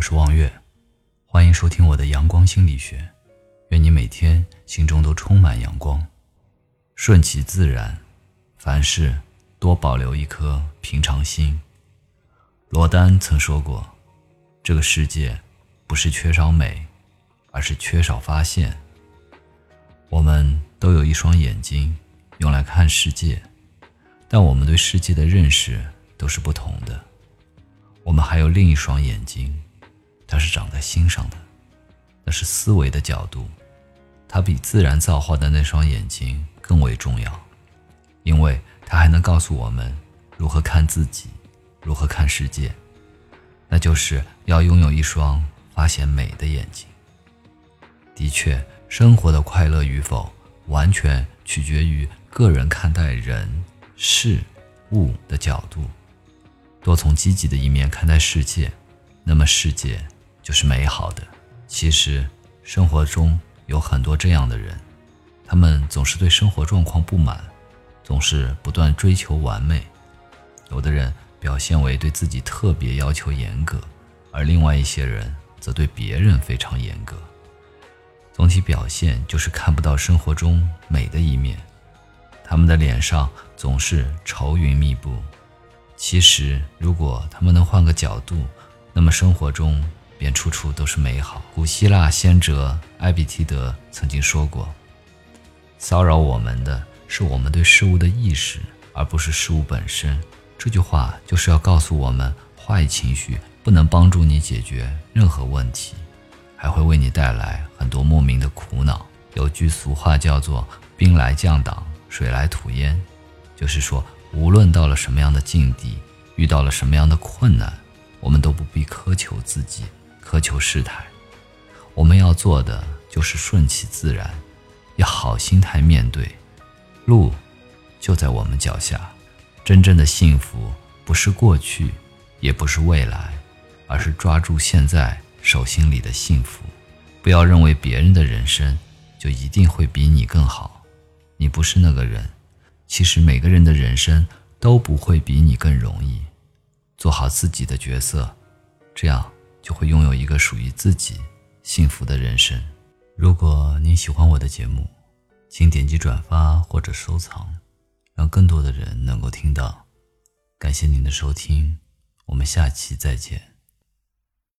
我是望月，欢迎收听我的阳光心理学。愿你每天心中都充满阳光，顺其自然，凡事多保留一颗平常心。罗丹曾说过：“这个世界不是缺少美，而是缺少发现。”我们都有一双眼睛，用来看世界，但我们对世界的认识都是不同的。我们还有另一双眼睛。它是长在心上的，那是思维的角度，它比自然造化的那双眼睛更为重要，因为它还能告诉我们如何看自己，如何看世界。那就是要拥有一双发现美的眼睛。的确，生活的快乐与否，完全取决于个人看待人事物的角度。多从积极的一面看待世界，那么世界。就是美好的。其实，生活中有很多这样的人，他们总是对生活状况不满，总是不断追求完美。有的人表现为对自己特别要求严格，而另外一些人则对别人非常严格。总体表现就是看不到生活中美的一面，他们的脸上总是愁云密布。其实，如果他们能换个角度，那么生活中。便处处都是美好。古希腊先哲埃比提德曾经说过：“骚扰我们的是我们对事物的意识，而不是事物本身。”这句话就是要告诉我们，坏情绪不能帮助你解决任何问题，还会为你带来很多莫名的苦恼。有句俗话叫做“兵来将挡，水来土掩”，就是说，无论到了什么样的境地，遇到了什么样的困难，我们都不必苛求自己。苛求事态，我们要做的就是顺其自然，要好心态面对。路就在我们脚下，真正的幸福不是过去，也不是未来，而是抓住现在手心里的幸福。不要认为别人的人生就一定会比你更好，你不是那个人。其实每个人的人生都不会比你更容易。做好自己的角色，这样。就会拥有一个属于自己幸福的人生。如果您喜欢我的节目，请点击转发或者收藏，让更多的人能够听到。感谢您的收听，我们下期再见。